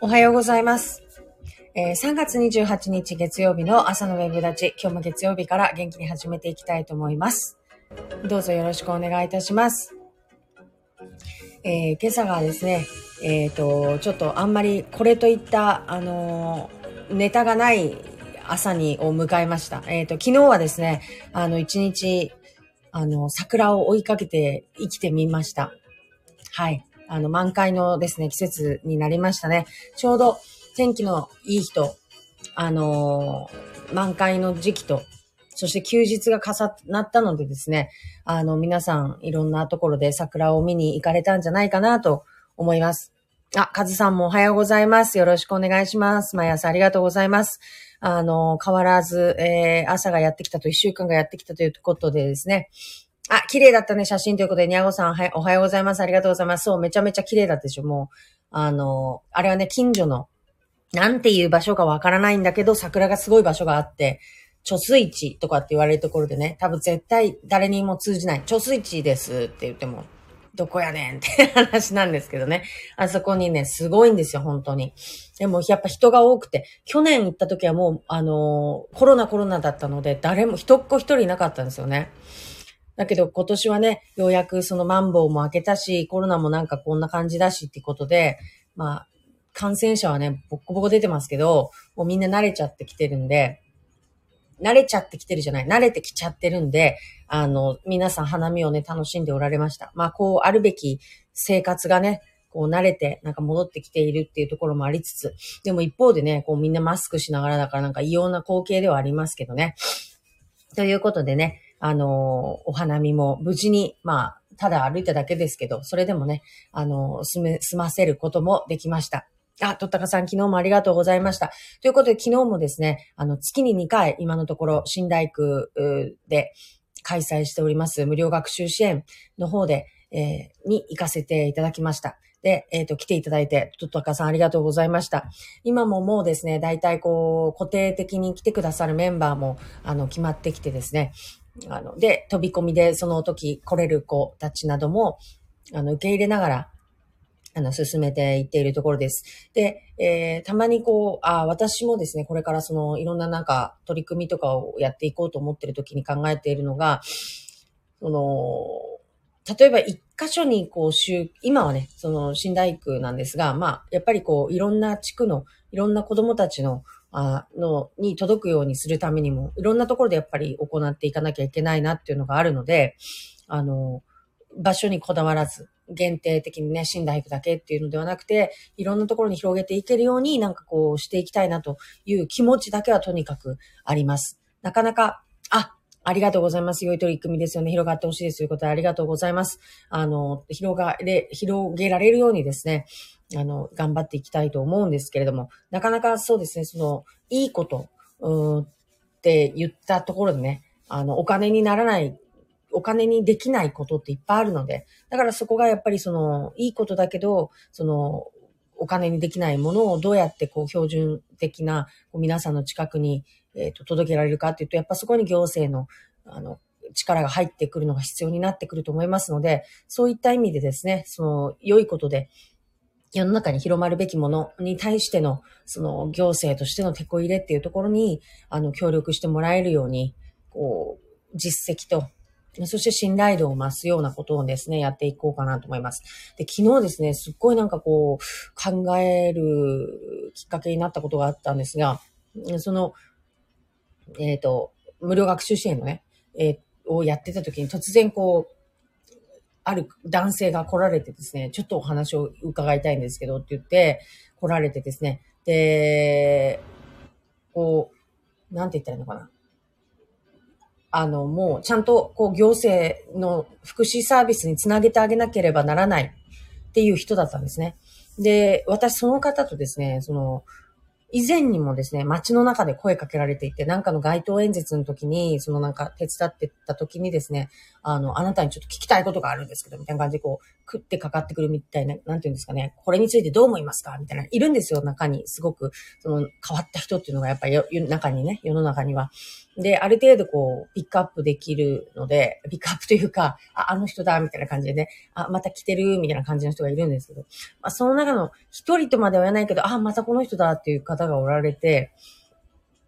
おはようございます。えー3月28日月曜日の朝のウェブ立ち、今日も月曜日から元気に始めていきたいと思います。どうぞよろしくお願いいたします。えー今朝がですね、えっ、と、ちょっとあんまりこれといった、あのネタがない朝にを迎えました。えっ、と、昨日はですね、あの、一日、あの、桜を追いかけて生きてみました。はい。あの、満開のですね、季節になりましたね。ちょうど天気のいい日と、あのー満開の時期と、そして休日が重なったのでですね、あの、皆さんいろんなところで桜を見に行かれたんじゃないかなと思います。あ、カズさんもおはようございます。よろしくお願いします。毎朝ありがとうございます。あの、変わらず、えー、朝がやってきたと、一週間がやってきたということでですね、あ、綺麗だったね、写真ということで、にゃごさん、はい、おはようございます。ありがとうございます。そう、めちゃめちゃ綺麗だったでしょ、もう。あの、あれはね、近所の、なんていう場所かわからないんだけど、桜がすごい場所があって、貯水池とかって言われるところでね、多分絶対誰にも通じない。貯水池ですって言っても、どこやねんって話なんですけどね。あそこにね、すごいんですよ、本当に。でも、やっぱ人が多くて、去年行った時はもう、あのーコロナコロナだったので、誰も、一っ子一人いなかったんですよね。だけど今年はね、ようやくそのマンボウも明けたし、コロナもなんかこんな感じだしってことで、まあ、感染者はね、ボッコボコ出てますけど、もうみんな慣れちゃってきてるんで、慣れちゃってきてるじゃない、慣れてきちゃってるんで、あの、皆さん花見をね、楽しんでおられました。まあ、こう、あるべき生活がね、こう慣れて、なんか戻ってきているっていうところもありつつ、でも一方でね、こうみんなマスクしながらだからなんか異様な光景ではありますけどね。ということでね、あのお花見も無事に、まあ、ただ歩いただけですけど、それでもね、あの済め、済ませることもできました。あ、とったかさん、昨日もありがとうございました。ということで、昨日もですね、あの、月に2回、今のところ、新大区うで開催しております、無料学習支援の方で、えーに行かせていただきました。で、えっ、と、来ていただいて、とったかさんありがとうございました。今ももうですね、大体こう、固定的に来てくださるメンバーも、あの、決まってきてですね、あの、で、飛び込みでその時来れる子たちなども、あの、受け入れながら、あの、進めていっているところです。で、えーたまにこう、あ私もですね、これからその、いろんななんか、取り組みとかをやっていこうと思ってる時に考えているのが、その、例えば一箇所にこう、今はね、その、新大区なんですが、まあ、やっぱりこう、いろんな地区の、いろんな子供たちの、あの、に届くようにするためにも、いろんなところでやっぱり行っていかなきゃいけないなっていうのがあるので、あの、場所にこだわらず、限定的にね、死んだくだけっていうのではなくて、いろんなところに広げていけるようになんかこうしていきたいなという気持ちだけはとにかくあります。なかなか、あ、ありがとうございます。良い取り組みですよね。広がってほしいですということでありがとうございます。あの、広がれ、広げられるようにですね、あの、頑張っていきたいと思うんですけれども、なかなかそうですね、その、いいこと、うんって言ったところでね、あの、お金にならない、お金にできないことっていっぱいあるので、だからそこがやっぱりその、いいことだけど、その、お金にできないものをどうやってこう標準的な皆さんの近くに、えーと届けられるかっていうと、やっぱそこに行政のあの力が入ってくるのが必要になってくると思いますので、そういった意味でですね、その良いことで世の中に広まるべきものに対しての、その行政としての手こ入れっていうところに、あの、協力してもらえるように、こう、実績と、そして信頼度を増すようなことをですね、やっていこうかなと思います。で、昨日ですね、すっごいなんかこう、考えるきっかけになったことがあったんですが、その、えっ、と、無料学習支援のね、えーをやってた時に突然こう、ある男性が来られてですね、ちょっとお話を伺いたいんですけどって言って来られてですね、で、こう、なんて言ったらいいのかな。あの、もうちゃんとこう行政の福祉サービスにつなげてあげなければならないっていう人だったんですね。で、私その方とですね、その、以前にもですね、街の中で声かけられていて、なんかの街頭演説の時に、そのなんか手伝ってた時にですね、あの、あなたにちょっと聞きたいことがあるんですけど、みたいな感じでこう、食ってかかってくるみたいな、なんていうんですかね、これについてどう思いますかみたいな、いるんですよ、中に。すごく、その変わった人っていうのがやっぱり中にね、世の中には。で、ある程度こう、ピックアップできるので、ピックアップというか、あ、あの人だ、みたいな感じでね、あ、また来てる、みたいな感じの人がいるんですけど、まあ、その中の一人とまでは言わないけど、あ、またこの人だっていう方方がおられて、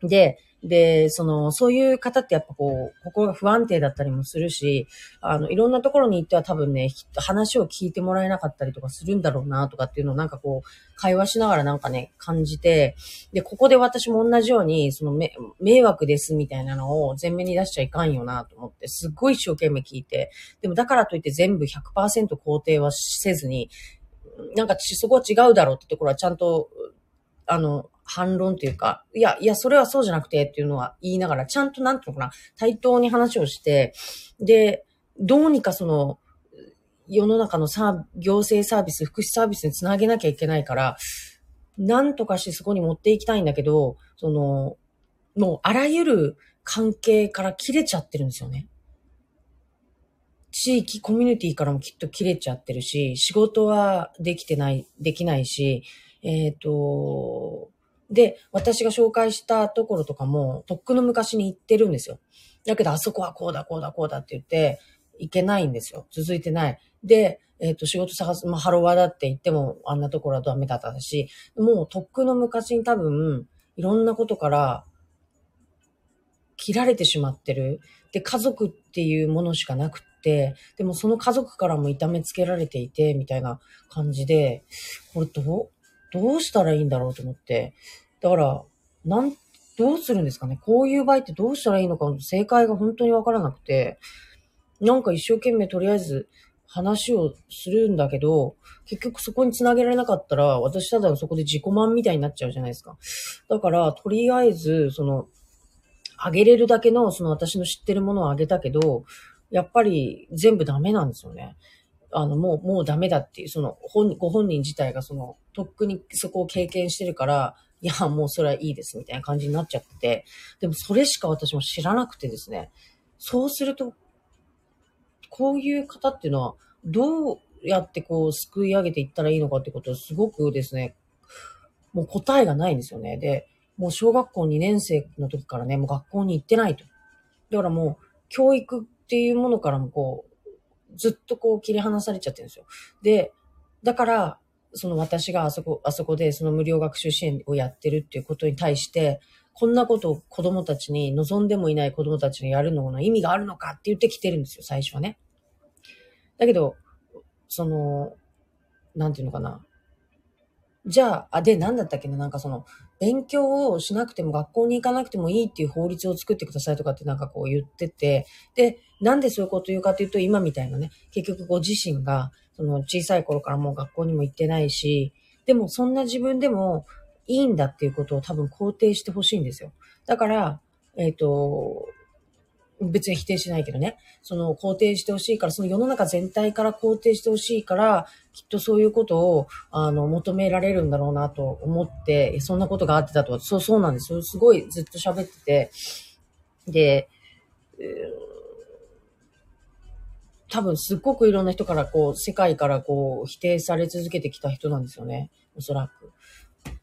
で、で、その、そういう方ってやっぱこう、心が不安定だったりもするし、あの、いろんなところに行っては多分ね、話を聞いてもらえなかったりとかするんだろうなとかっていうのをなんかこう、会話しながらなんかね、感じて、で、ここで私も同じように、その、迷惑ですみたいなのを前面に出しちゃいかんよなと思って、すっごい一生懸命聞いて、でもだからといって全部100%肯定はせずに、なんかそこは違うだろうってところはちゃんと、あの、反論というか、いや、いや、それはそうじゃなくてっていうのは言いながら、ちゃんとなんていうのかな、対等に話をして、で、どうにかその、世の中のさ、行政サービス、福祉サービスにつなげなきゃいけないから、なんとかしてそこに持っていきたいんだけど、その、もうあらゆる関係から切れちゃってるんですよね。地域、コミュニティからもきっと切れちゃってるし、仕事はできてない、できないし、えっ、ー、と、で、私が紹介したところとかも、とっくの昔に行ってるんですよ。だけど、あそこはこうだ、こうだ、こうだって言って、行けないんですよ。続いてない。で、えっ、ー、と、仕事探す、まあ、ハロワだって言っても、あんなところはダメだったし、もう、とっくの昔に多分、いろんなことから、切られてしまってる。で、家族っていうものしかなくって、でもその家族からも痛めつけられていて、みたいな感じで、これどう、どうしたらいいんだろうと思って。だから、なん、どうするんですかねこういう場合ってどうしたらいいのか、正解が本当にわからなくて、なんか一生懸命とりあえず話をするんだけど、結局そこに繋げられなかったら、私ただそこで自己満みたいになっちゃうじゃないですか。だから、とりあえず、その、あげれるだけの、その私の知ってるものをあげたけど、やっぱり全部ダメなんですよね。あの、もう、もうダメだっていう、その、本、ご本人自体がその、とっくにそこを経験してるから、いや、もうそれはいいです、みたいな感じになっちゃって、でもそれしか私も知らなくてですね、そうすると、こういう方っていうのは、どうやってこう、すくい上げていったらいいのかってことをすごくですね、もう答えがないんですよね。で、もう小学校2年生の時からね、もう学校に行ってないと。だからもう、教育っていうものからもこう、ずっとこう切り離されちゃってるんですよ。で、だから、その私があそこ、あそこでその無料学習支援をやってるっていうことに対して、こんなことを子供たちに、望んでもいない子供たちにやるのの意味があるのかって言ってきてるんですよ、最初はね。だけど、その、なんていうのかな。じゃあ、あ、で、なんだったっけな、なんかその、勉強をしなくても学校に行かなくてもいいっていう法律を作ってくださいとかってなんかこう言ってて、で、なんでそういうこと言うかというと、今みたいなね、結局ご自身が、その小さい頃からもう学校にも行ってないし、でもそんな自分でもいいんだっていうことを多分肯定してほしいんですよ。だから、えっ、ー、と、別に否定しないけどね、その肯定してほしいから、その世の中全体から肯定してほしいから、きっとそういうことを、あの、求められるんだろうなと思って、そんなことがあってたと、そう、そうなんですよ。すごいずっと喋ってて、で、多分すっごくいろんな人からこう、世界からこう、否定され続けてきた人なんですよね。おそらく。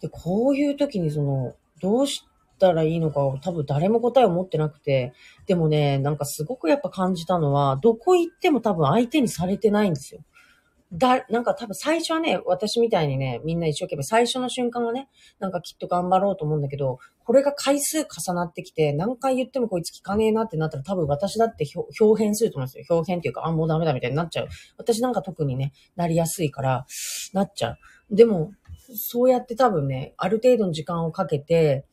で、こういう時にその、どうしたらいいのかを多分誰も答えを持ってなくて、でもね、なんかすごくやっぱ感じたのは、どこ行っても多分相手にされてないんですよ。だ、なんか多分最初はね、私みたいにね、みんな一生懸命最初の瞬間はね、なんかきっと頑張ろうと思うんだけど、これが回数重なってきて、何回言ってもこいつ聞かねえなってなったら多分私だって表変すると思うんですよ。表変っていうか、あ、もうダメだみたいになっちゃう。私なんか特にね、なりやすいから、なっちゃう。でも、そうやって多分ね、ある程度の時間をかけて、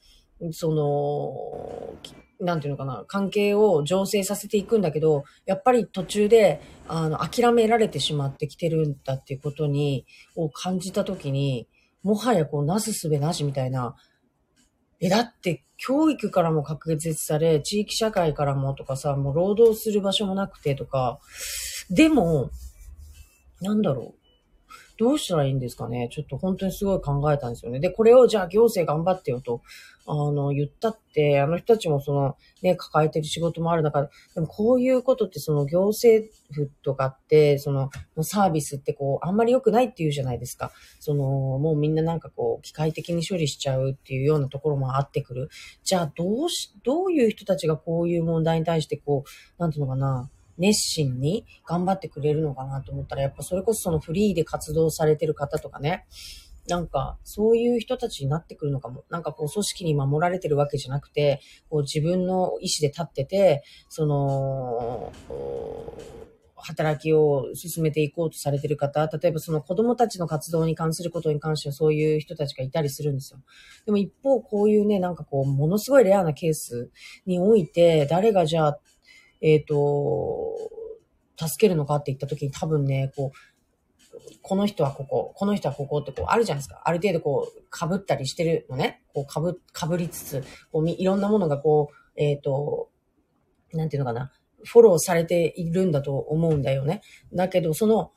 その、なんていうのかな、関係を醸成させていくんだけど、やっぱり途中で、あの、諦められてしまってきてるんだっていうことに、を感じたときに、もはやこう、なすすべなしみたいな、え、だって、教育からも確実され、地域社会からもとかさ、もう労働する場所もなくてとか、でも、なんだろう。どうしたらいいんですかね？ちょっと本当にすごい考えたんですよね。で、これをじゃあ行政頑張ってよと、あの、言ったって、あの人たちもその、ね、抱えてる仕事もある中で、でもこういうことってその行政府とかって、その、サービスってこう、あんまり良くないって言うじゃないですか。その、もうみんななんかこう、機械的に処理しちゃうっていうようなところもあってくる。じゃあ、どうし、どういう人たちがこういう問題に対してこう、なんていうのかな、熱心に頑張ってくれるのかなと思ったら、やっぱそれこそそのフリーで活動されてる方とかね、なんか、そういう人たちになってくるのかも。なんかこう、組織に守られてるわけじゃなくて、こう自分の意思で立ってて、その、働きを進めていこうとされてる方、例えばその子供たちの活動に関することに関してはそういう人たちがいたりするんですよ。でも一方、こういうね、なんかこう、ものすごいレアなケースにおいて、誰がじゃあ、えっ、ー、と、助けるのかって言った時に多分ね、こう、この人はここ、この人はここってこうあるじゃないですか。ある程度こう被ったりしてるのね。こう被、被りつつ、こういろんなものがこう、えっ、ー、と、なんていうのかな。フォローされているんだと思うんだよね。だけど、その、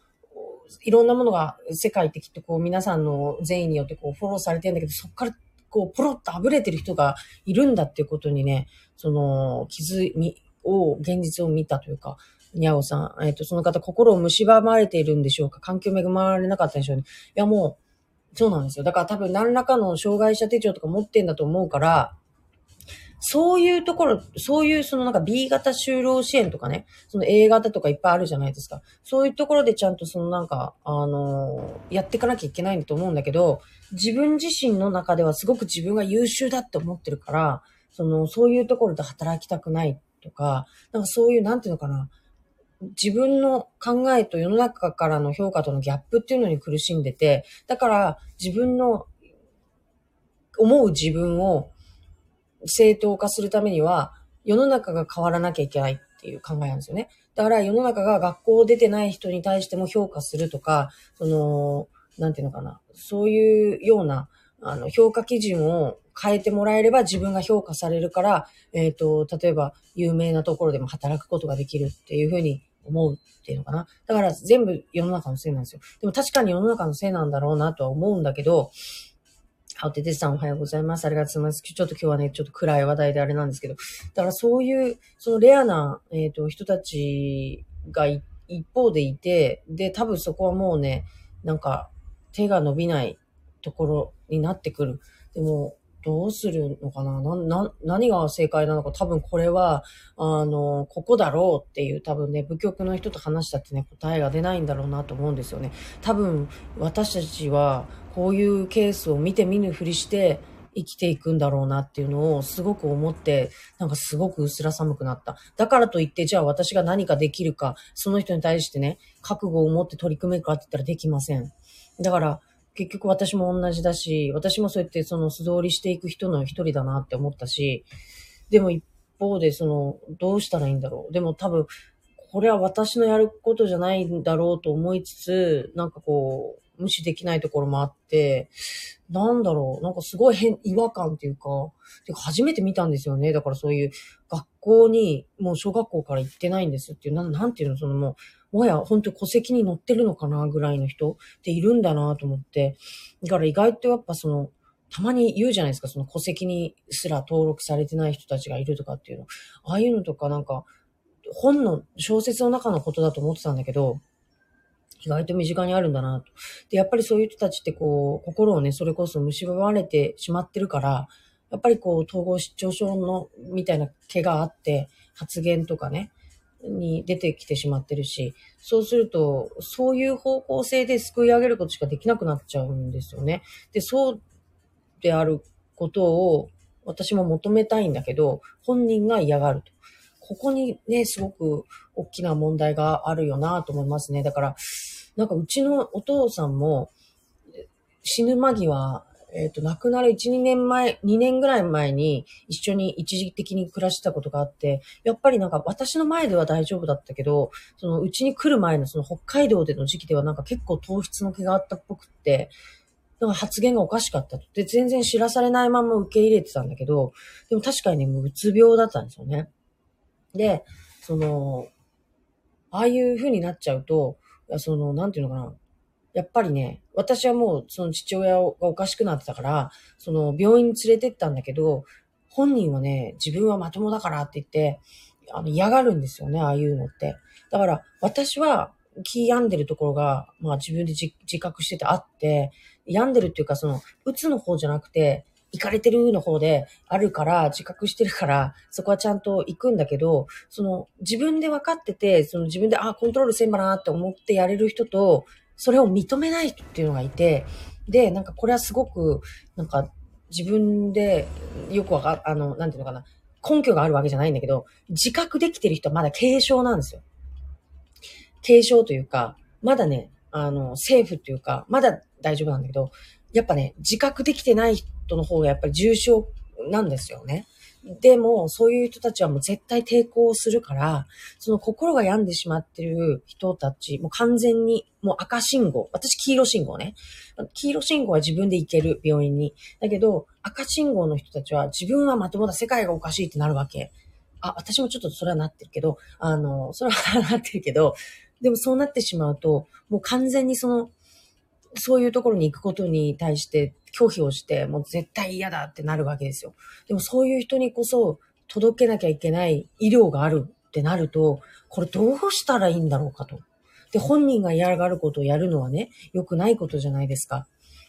いろんなものが世界的ってこう皆さんの善意によってこうフォローされてるんだけど、そこからこうポロッと溢れてる人がいるんだっていうことにね、その気づみ、を、現実を見たというか、にゃおさん、えっ、ー、と、その方、心を蝕まれているんでしょうか？環境恵まれなかったんでしょうね。いや、もう、そうなんですよ。だから多分何らかの障害者手帳とか持ってんだと思うから、そういうところ、そういうそのなんか B 型就労支援とかね、その A 型とかいっぱいあるじゃないですか。そういうところでちゃんとそのなんか、あのー、やっていかなきゃいけないんだと思うんだけど、自分自身の中ではすごく自分が優秀だって思ってるから、その、そういうところで働きたくないとか、なんかそういう、なんていうのかな、自分の考えと世の中からの評価とのギャップっていうのに苦しんでて、だから自分の思う自分を正当化するためには、世の中が変わらなきゃいけないっていう考えなんですよね。だから世の中が学校を出てない人に対しても評価するとか、その、なんていうのかな、そういうような、あの、評価基準を変えてもらえれば自分が評価されるから、えっ、ー、と、例えば有名なところでも働くことができるっていうふうに思うっていうのかな。だから全部世の中のせいなんですよ。でも確かに世の中のせいなんだろうなとは思うんだけど、あ、ててさんおはようございます。ありがとうございます。ちょっと今日はね、ちょっと暗い話題であれなんですけど、だからそういう、そのレアな、えっ、ー、と、人たちが一方でいて、で、多分そこはもうね、なんか手が伸びないところになってくる。でも、どうするのかな？な、な、何が正解なのか？多分これは、あの、ここだろうっていう多分ね、部局の人と話したってね、答えが出ないんだろうなと思うんですよね。多分、私たちは、こういうケースを見て見ぬふりして、生きていくんだろうなっていうのをすごく思って、なんかすごく薄ら寒くなった。だからといって、じゃあ私が何かできるか、その人に対してね、覚悟を持って取り組めるかって言ったらできません。だから、結局私も同じだし、私もそうやってその素通りしていく人の一人だなって思ったし、でも一方でその、どうしたらいいんだろう。でも多分、これは私のやることじゃないんだろうと思いつつ、なんかこう、無視できないところもあって、なんだろう、なんかすごい変、違和感っていうか、てか初めて見たんですよね。だからそういう学校に、もう小学校から行ってないんですっていう、ななんていうの、そのもう、もはや本当戸籍に載ってるのかなぐらいの人っているんだなと思って。だから意外とやっぱその、たまに言うじゃないですか、その戸籍にすら登録されてない人たちがいるとかっていうの。ああいうのとかなんか、本の小説の中のことだと思ってたんだけど、意外と身近にあるんだなと。で、やっぱりそういう人たちってこう、心をね、それこそ蝕まれてしまってるから、やっぱりこう、統合失調症の、みたいな毛があって、発言とかね、に出てきてしまってるし、そうすると、そういう方向性ですくい上げることしかできなくなっちゃうんですよね。で、そうであることを私も求めたいんだけど、本人が嫌がると。ここにね、すごく大きな問題があるよなと思いますね。だから、なんかうちのお父さんも死ぬ間際、えっ、ー、と、亡くなる1、2年前、2年ぐらい前に一緒に一時的に暮らしてたことがあって、やっぱりなんか私の前では大丈夫だったけど、そのうちに来る前のその北海道での時期ではなんか結構糖質の毛があったっぽくって、なんか発言がおかしかったと。で、全然知らされないまま受け入れてたんだけど、でも確かにね、もううつ病だったんですよね。で、その、ああいう風になっちゃうと、その、なんていうのかな。やっぱりね、私はもうその父親がおかしくなってたから、その病院に連れてったんだけど、本人はね、自分はまともだからって言って、あの嫌がるんですよね、ああいうのって。だから私は気病んでるところが、まあ自分で自覚しててあって、病んでるっていうかその、うつの方じゃなくて、行かれてるの方であるから、自覚してるから、そこはちゃんと行くんだけど、その自分で分かってて、その自分で、あ、コントロールせんばなって思ってやれる人と、それを認めない人っていうのがいて、で、なんかこれはすごく、なんか自分でよくわか、あの、なんていうのかな、根拠があるわけじゃないんだけど、自覚できてる人はまだ軽症なんですよ。軽症というか、まだね、あの、セーフっていうか、まだ大丈夫なんだけど、やっぱね、自覚できてない人の方がやっぱり重症なんですよね。でも、そういう人たちはもう絶対抵抗するから、その心が病んでしまってる人たち、もう完全に、もう赤信号。私黄色信号ね。黄色信号は自分で行ける、病院に。だけど、赤信号の人たちは自分はまともだ、世界がおかしいってなるわけ。あ、私もちょっとそれはなってるけど、あの、それはなってるけど、でもそうなってしまうと、もう完全にその、そういうところに行くことに対して拒否をして、もう絶対嫌だってなるわけですよ。でもそういう人にこそ届けなきゃいけない医療があるってなると、これどうしたらいいんだろうかと。で、本人が嫌がることをやるのはね、良くないことじゃないですか。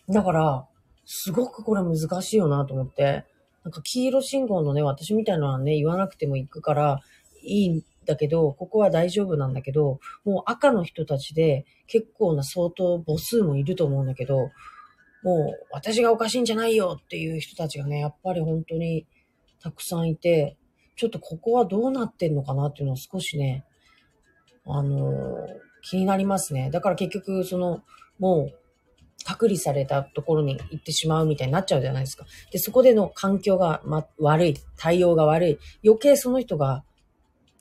だから、すごくこれ難しいよなと思って、なんか黄色信号のね、私みたいなのはね、言わなくても行くからいいだけど、ここは大丈夫なんだけど、もう赤の人たちで結構な相当母数もいると思うんだけど、もう私がおかしいんじゃないよっていう人たちがね、やっぱり本当にたくさんいて、ちょっとここはどうなってんのかなっていうのは少しね、あのー、気になりますね。だから結局、その、もう、隔離されたところに行ってしまうみたいになっちゃうじゃないですか。で、そこでの環境が、ま、悪い、対応が悪い、余計その人が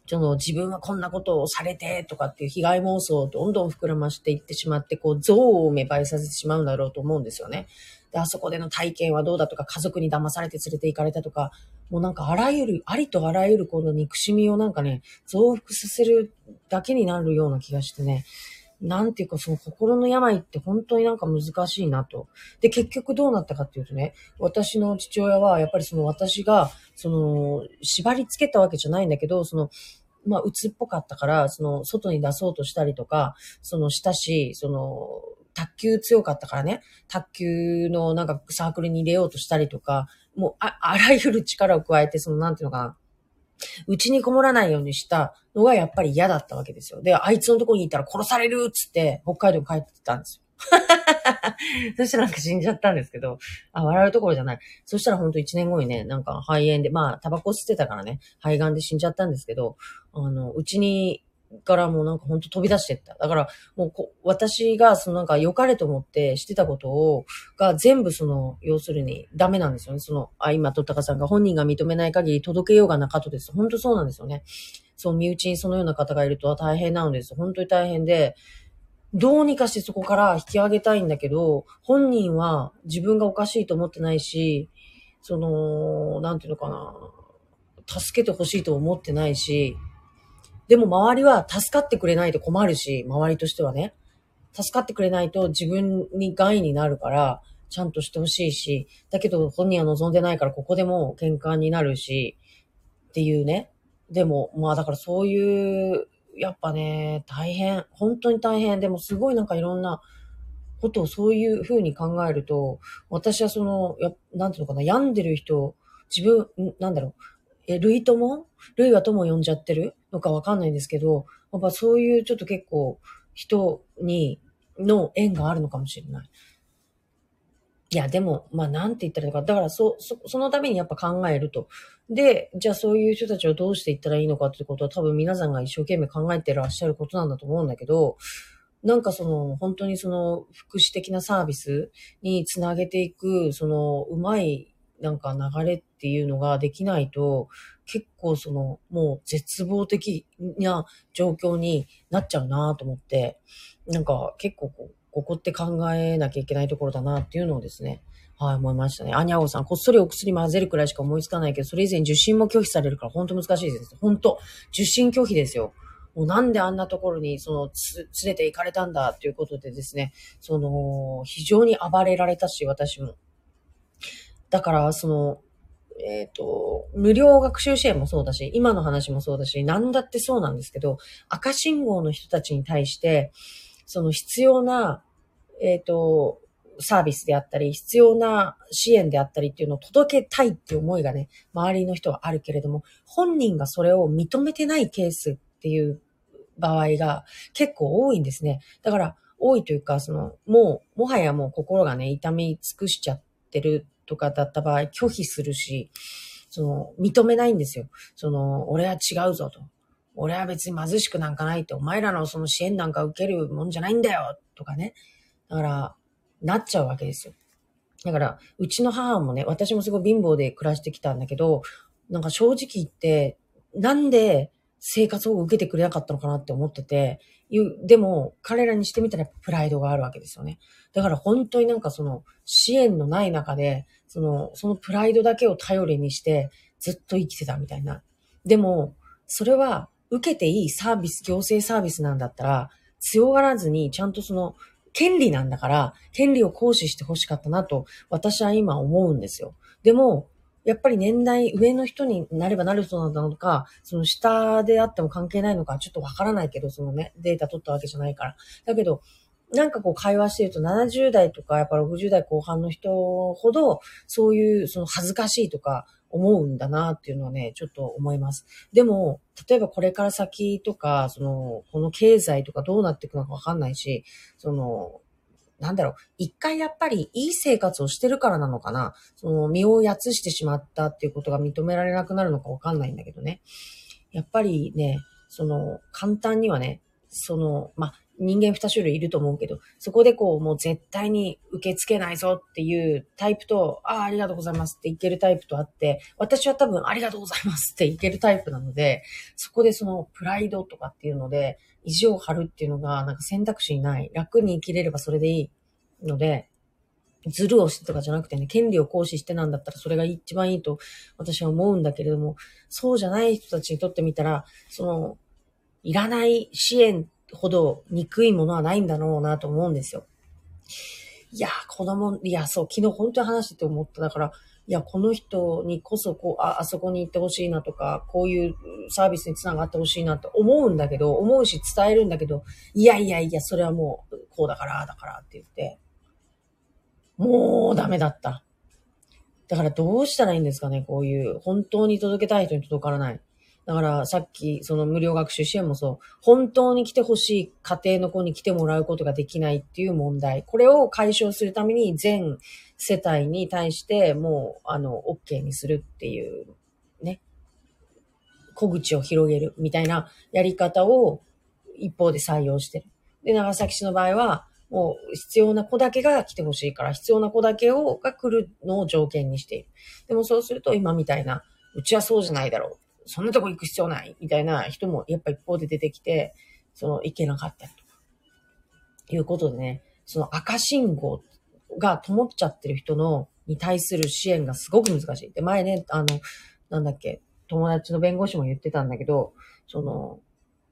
その自分はこんなことをされてとかっていう被害妄想をどんどん膨らましていってしまって、こう、憎悪を芽生えさせてしまうんだろうと思うんですよね。で、あそこでの体験はどうだとか、家族に騙されて連れて行かれたとか、もうなんかあらゆる、ありとあらゆるこの憎しみをなんかね、増幅させるだけになるような気がしてね、なんていうかその心の病って本当になんか難しいなと。で、結局どうなったかっていうとね、私の父親はやっぱりその私が、その、縛り付けたわけじゃないんだけど、その、まあ、鬱っぽかったから、その、外に出そうとしたりとか、その、したし、その、卓球強かったからね、卓球のなんかサークルに入れようとしたりとか、もう、あ、あらゆる力を加えて、その、なんていうのかな、うちにこもらないようにしたのがやっぱり嫌だったわけですよ。で、あいつのとこに行ったら殺されるっつって、北海道帰ってたんですよ。そしたらなんか死んじゃったんですけど、あ、笑うところじゃない。そしたらほんと1年後にね、なんか肺炎で、まあ、タバコ吸ってたからね、肺がんで死んじゃったんですけど、あの、うちにからもうなんかほんと飛び出してった。だから、もうこ、私がそのなんか良かれと思ってしてたことを、が全部その、要するにダメなんですよね。その、あ、今、とったかさんが本人が認めない限り届けようがなかとです。本当そうなんですよね。そう、身内にそのような方がいるとは大変なんです。本当に大変で、どうにかしてそこから引き上げたいんだけど、本人は自分がおかしいと思ってないし、その、なんていうのかな、助けてほしいと思ってないし、でも周りは助かってくれないと困るし、周りとしてはね。助かってくれないと自分に害になるから、ちゃんとしてほしいし、だけど本人は望んでないからここでも喧嘩になるし、っていうね。でも、まあだからそういう、やっぱね、大変。本当に大変。でもすごいなんかいろんなことをそういうふうに考えると、私はその、やなんていうのかな、病んでる人、自分、なんだろう、え、類友？類は友呼んじゃってる？のかわかんないんですけど、やっぱそういうちょっと結構人に、の縁があるのかもしれない。いや、でも、まあ、なんて言ったらいいのか。だから、そ、そ、そのためにやっぱ考えると。で、じゃあそういう人たちをどうしていったらいいのかってことは多分皆さんが一生懸命考えてらっしゃることなんだと思うんだけど、なんかその、本当にその、福祉的なサービスにつなげていく、その、うまいなんか流れっていうのができないと、結構その、もう絶望的な状況になっちゃうなと思って、なんか結構こう、ここって考えなきゃいけないところだなっていうのをですね、はい、思いましたね。アニャオさん、こっそりお薬混ぜるくらいしか思いつかないけど、それ以前受診も拒否されるから本当難しいです。本当受診拒否ですよ。もうなんであんなところに、その、つ、連れて行かれたんだっていうことでですね、その、非常に暴れられたし、私も。だから、その、えっ、と、無料学習支援もそうだし、今の話もそうだし、なんだってそうなんですけど、赤信号の人たちに対して、その必要な、えっ、と、サービスであったり、必要な支援であったりっていうのを届けたいっていう思いがね、周りの人はあるけれども、本人がそれを認めてないケースっていう場合が結構多いんですね。だから、多いというか、その、もう、もはやもう心がね、痛み尽くしちゃってるとかだった場合、拒否するし、その、認めないんですよ。その、俺は違うぞと。俺は別に貧しくなんかないって、お前らのその支援なんか受けるもんじゃないんだよとかね。だから、なっちゃうわけですよ。だから、うちの母もね、私もすごい貧乏で暮らしてきたんだけど、なんか正直言って、なんで生活を受けてくれなかったのかなって思ってて、でも、彼らにしてみたらプライドがあるわけですよね。だから本当になんかその支援のない中で、その、そのプライドだけを頼りにしてずっと生きてたみたいな。でも、それは受けていいサービス、行政サービスなんだったら、強がらずにちゃんとその権利なんだから、権利を行使してほしかったなと、私は今思うんですよ。でも、やっぱり年代上の人になればなる人なのか、その下であっても関係ないのか、ちょっとわからないけど、そのね、データ取ったわけじゃないから。だけど、なんかこう会話してると70代とかやっぱ60代後半の人ほどそういうその恥ずかしいとか思うんだなっていうのはね、ちょっと思います。でも、例えばこれから先とか、その、この経済とかどうなっていくのかわかんないし、その、なんだろう、一回やっぱりいい生活をしてるからなのかな、その身をやつしてしまったっていうことが認められなくなるのかわかんないんだけどね。やっぱりね、その、簡単にはね、その、ま人間二種類いると思うけど、そこでこう、もう絶対に受け付けないぞっていうタイプと、ああ、ありがとうございますっていけるタイプとあって、私は多分ありがとうございますっていけるタイプなので、そこでそのプライドとかっていうので、意地を張るっていうのがなんか選択肢にない。楽に生きれればそれでいいので、ずるをしてとかじゃなくてね、権利を行使してなんだったらそれが一番いいと私は思うんだけれども、そうじゃない人たちにとってみたら、その、いらない支援ほど憎いものはないんだろうなと思うんですよ。いや、子供、いや、そう、昨日本当に話してて思った。だから、いや、この人にこそ、こう、あ、あそこに行ってほしいなとか、こういうサービスにつながってほしいなって思うんだけど、思うし伝えるんだけど、いやいやいや、それはもう、こうだから、だからって言って、もうダメだった。だからどうしたらいいんですかね、こういう、本当に届けたい人に届からない。だからさっきその無料学習支援もそう、本当に来てほしい家庭の子に来てもらうことができないっていう問題。これを解消するために全世帯に対してもうあの OK にするっていうね、小口を広げるみたいなやり方を一方で採用してる。で、長崎市の場合は、もう必要な子だけが来てほしいから、必要な子だけをが来るのを条件にしている。でもそうすると今みたいな、うちはそうじゃないだろう。そんなとこ行く必要ないみたいな人もやっぱ一方で出てきて、その行けなかったりとか。いうことでね、その赤信号が灯っちゃってる人の、に対する支援がすごく難しい。で、前ね、あの、なんだっけ、友達の弁護士も言ってたんだけど、その、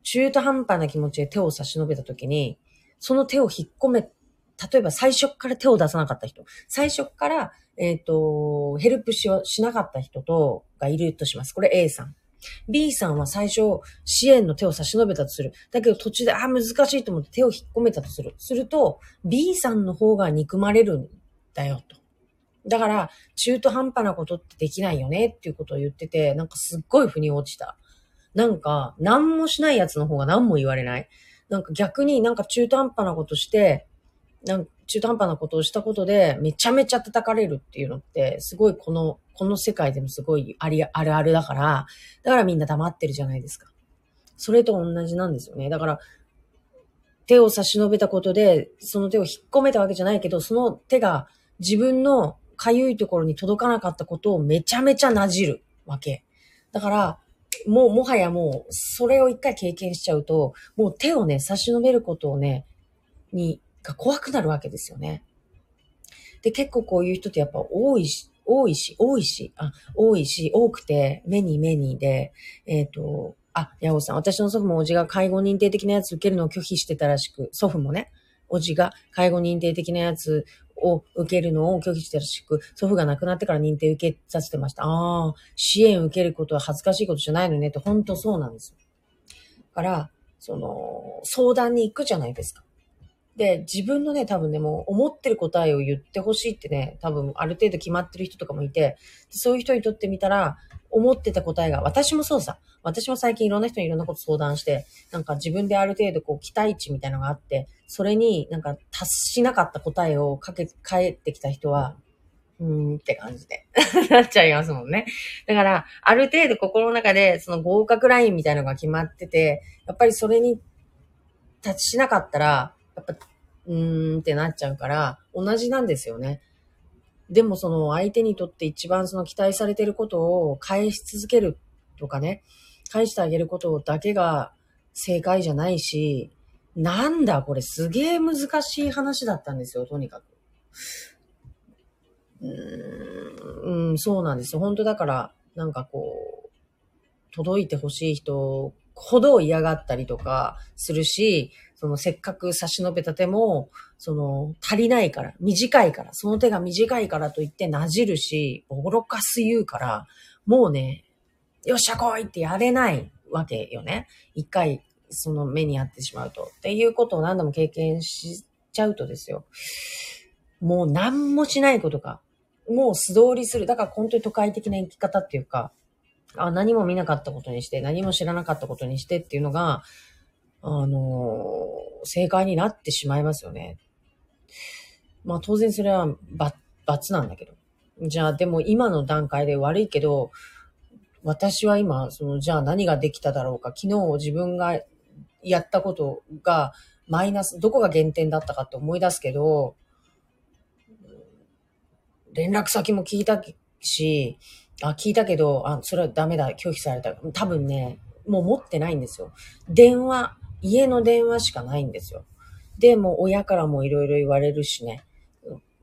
中途半端な気持ちで手を差し伸べたときに、その手を引っ込め、例えば最初から手を出さなかった人、最初から、えっ、ー、と、ヘルプししなかった人と、がいるとします。これ A さん。B さんは最初、支援の手を差し伸べたとする。だけど途中で、あ、難しいと思って手を引っ込めたとする。すると、B さんの方が憎まれるんだよ、と。だから、中途半端なことってできないよねっていうことを言ってて、なんかすっごい腑に落ちた。なんか、何もしないやつの方が何も言われない。なんか逆になんか中途半端なことして、なん中途半端なことをしたことで、めちゃめちゃ叩かれるっていうのって、すごいこのこの世界でもすごいあり、あるあるだから、だからみんな黙ってるじゃないですか。それと同じなんですよね。だから、手を差し伸べたことで、その手を引っ込めたわけじゃないけど、その手が自分のかゆいところに届かなかったことをめちゃめちゃなじるわけ。だから、もうもはやもう、それを一回経験しちゃうと、もう手をね、差し伸べることをね、に、が怖くなるわけですよね。で、結構こういう人ってやっぱ多いし、多いし、多いし、あ、多いし、多くて、目に目にで、えっ、ー、と、あ、ヤホさん、私の祖父もおじが介護認定的なやつ受けるのを拒否してたらしく、祖父もね、おじが介護認定的なやつを受けるのを拒否してたらしく、祖父が亡くなってから認定受けさせてました。ああ、支援受けることは恥ずかしいことじゃないのねって、本当そうなんですよ。から、その、相談に行くじゃないですか。で、自分のね、多分ね、もう思ってる答えを言ってほしいってね、多分ある程度決まってる人とかもいて、そういう人にとってみたら、思ってた答えが、私もそうさ。私も最近いろんな人にいろんなこと相談して、なんか自分である程度こう期待値みたいなのがあって、それになんか達しなかった答えをかけ、返ってきた人は、うーんって感じで なっちゃいますもんね。だから、ある程度心の中でその合格ラインみたいなのが決まってて、やっぱりそれに達しなかったら、やっぱ、うーんってなっちゃうから、同じなんですよね。でもその相手にとって一番その期待されてることを返し続けるとかね、返してあげることだけが正解じゃないし、なんだこれすげえ難しい話だったんですよ、とにかく。うーん、そうなんですよ。本当だから、なんかこう、届いてほしい人ほど嫌がったりとかするし、そのせっかく差し伸べた手も、その足りないから、短いから、その手が短いからといってなじるし、おろかす言うから、もうね、よっしゃ来いってやれないわけよね。一回、その目にあってしまうと。っていうことを何度も経験しちゃうとですよ。もう何もしないことか。もう素通りする。だから本当に都会的な生き方っていうか、あ何も見なかったことにして、何も知らなかったことにしてっていうのが、あの正解になってしまいますよね。まあ当然それは罰なんだけど。じゃあでも今の段階で悪いけど、私は今、その、じゃあ何ができただろうか。昨日自分がやったことがマイナス、どこが減点だったかって思い出すけど、連絡先も聞いたし、あ、聞いたけど、あ、それはダメだ、拒否された。多分ね、もう持ってないんですよ。電話、家の電話しかないんですよ。で、も親からもいろいろ言われるしね。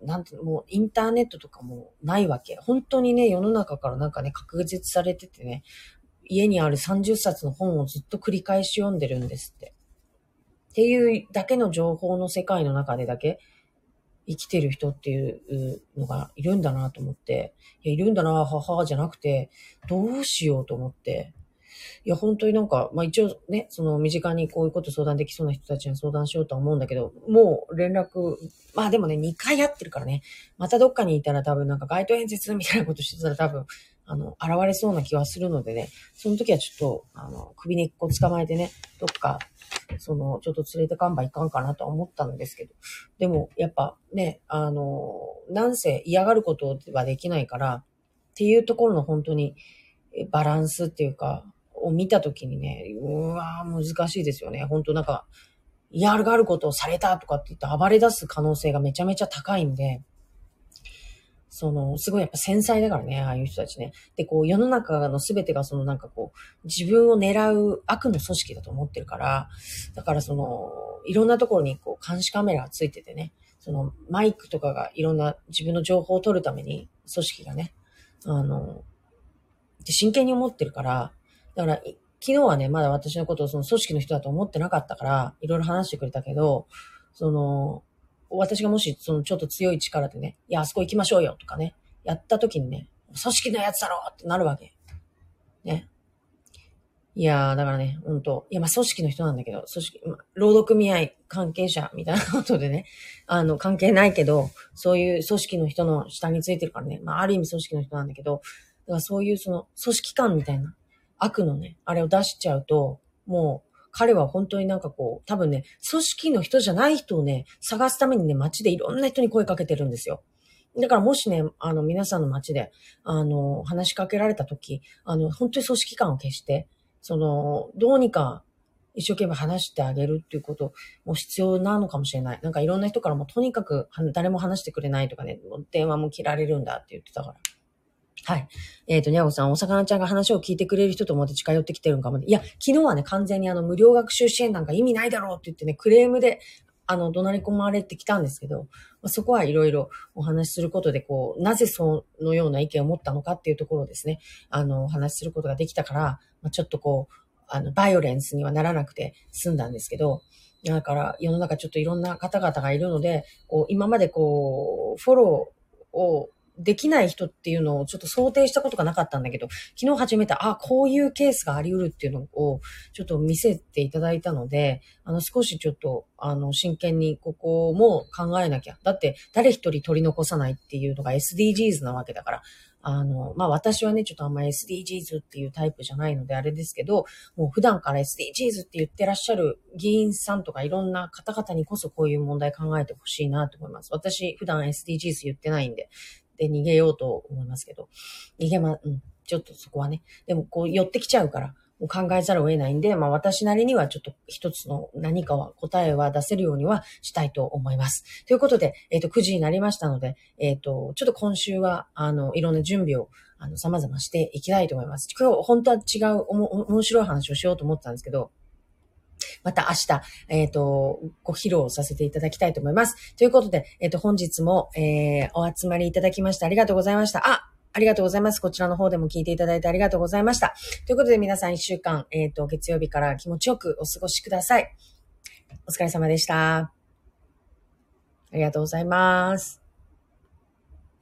なんて、もうインターネットとかもないわけ。本当にね、世の中からなんかね、確実されててね、家にある30冊の本をずっと繰り返し読んでるんですって。っていうだけの情報の世界の中でだけ生きてる人っていうのがいるんだなと思って、いや、いるんだな、母じゃなくて、どうしようと思って、いや、本当になんか、まあ一応ね、その身近にこういうこと相談できそうな人たちに相談しようとは思うんだけど、もう連絡、まあでもね、2回やってるからね、またどっかにいたら多分なんか街頭演説みたいなことしてたら多分、あの、現れそうな気はするのでね、その時はちょっと、あの、首にこう捕まえてね、どっか、その、ちょっと連れてかんばいかんかなとは思ったんですけど、でも、やっぱね、あの、なんせ嫌がることはできないから、っていうところの本当にバランスっていうか、を見たときにね、うわー難しいですよね。本当なんか、嫌があることをされたとかって言って暴れ出す可能性がめちゃめちゃ高いんで、その、すごいやっぱ繊細だからね、ああいう人たちね。で、こう、世の中の全てがそのなんかこう、自分を狙う悪の組織だと思ってるから、だからその、いろんなところにこう、監視カメラがついててね、その、マイクとかがいろんな自分の情報を取るために、組織がね、あの、で真剣に思ってるから、だから、昨日はね、まだ私のことをその組織の人だと思ってなかったから、いろいろ話してくれたけど、その、私がもし、そのちょっと強い力でね、いや、あそこ行きましょうよとかね、やった時にね、組織のやつだろってなるわけ。ね。いやー、だからね、ほんと、いや、まあ、組織の人なんだけど、組織、まあ、労働組合関係者みたいなことでね、あの、関係ないけど、そういう組織の人の下についてるからね、まあ、ある意味組織の人なんだけど、だからそういうその、組織感みたいな悪のね、あれを出しちゃうと、もう、彼は本当になんかこう、多分ね、組織の人じゃない人をね、探すためにね、街でいろんな人に声かけてるんですよ。だからもしね、あの、皆さんの街で、あの、話しかけられたとき、あの、本当に組織感を消して、その、どうにか一生懸命話してあげるっていうことも必要なのかもしれない。なんかいろんな人からもとにかく誰も話してくれないとかね、電話も切られるんだって言ってたから。はい。えっ、ー、と、にゃごさん、お魚ちゃんが話を聞いてくれる人と思って近寄ってきてるんかも。ねいや、昨日はね、完全にあの、無料学習支援なんか意味ないだろうって言ってね、クレームで、あの、怒鳴り込まれてきたんですけど、まあ、そこはいろいろお話しすることで、こう、なぜそのような意見を持ったのかっていうところですね、あの、お話しすることができたから、まあ、ちょっとこう、あの、バイオレンスにはならなくて済んだんですけど、だから世の中ちょっといろんな方々がいるので、こう今までこう、フォローをできない人っていうのをちょっと想定したことがなかったんだけど、昨日始めた、あ、こういうケースがあり得るっていうのをちょっと見せていただいたので、あの少しちょっと、あの真剣にここも考えなきゃ。だって誰一人取り残さないっていうのが SDGs なわけだから、あの、まあ、私はね、ちょっとあんま SDGs っていうタイプじゃないのであれですけど、もう普段から SDGs って言ってらっしゃる議員さんとかいろんな方々にこそこういう問題考えてほしいなと思います。私、普段 SDGs 言ってないんで、で逃げようと思いますけど、逃げま、うん、ちょっとそこはね、でもこう寄ってきちゃうから、もう考えざるを得ないんで、まあ私なりにはちょっと一つの何かは答えは出せるようにはしたいと思います。ということで、えっ、ー、と、9時になりましたので、えっ、ー、と、ちょっと今週は、あの、いろんな準備を、あの、様々していきたいと思います。今日、本当は違う、おも、面白い話をしようと思ったんですけど、また明日、えっ、ー、と、ご披露させていただきたいと思います。ということで、えっ、ー、と、本日も、えー、お集まりいただきましてありがとうございました。あ、ありがとうございます。こちらの方でも聞いていただいてありがとうございました。ということで皆さん一週間、えっ、ー、と、月曜日から気持ちよくお過ごしください。お疲れ様でした。ありがとうございます。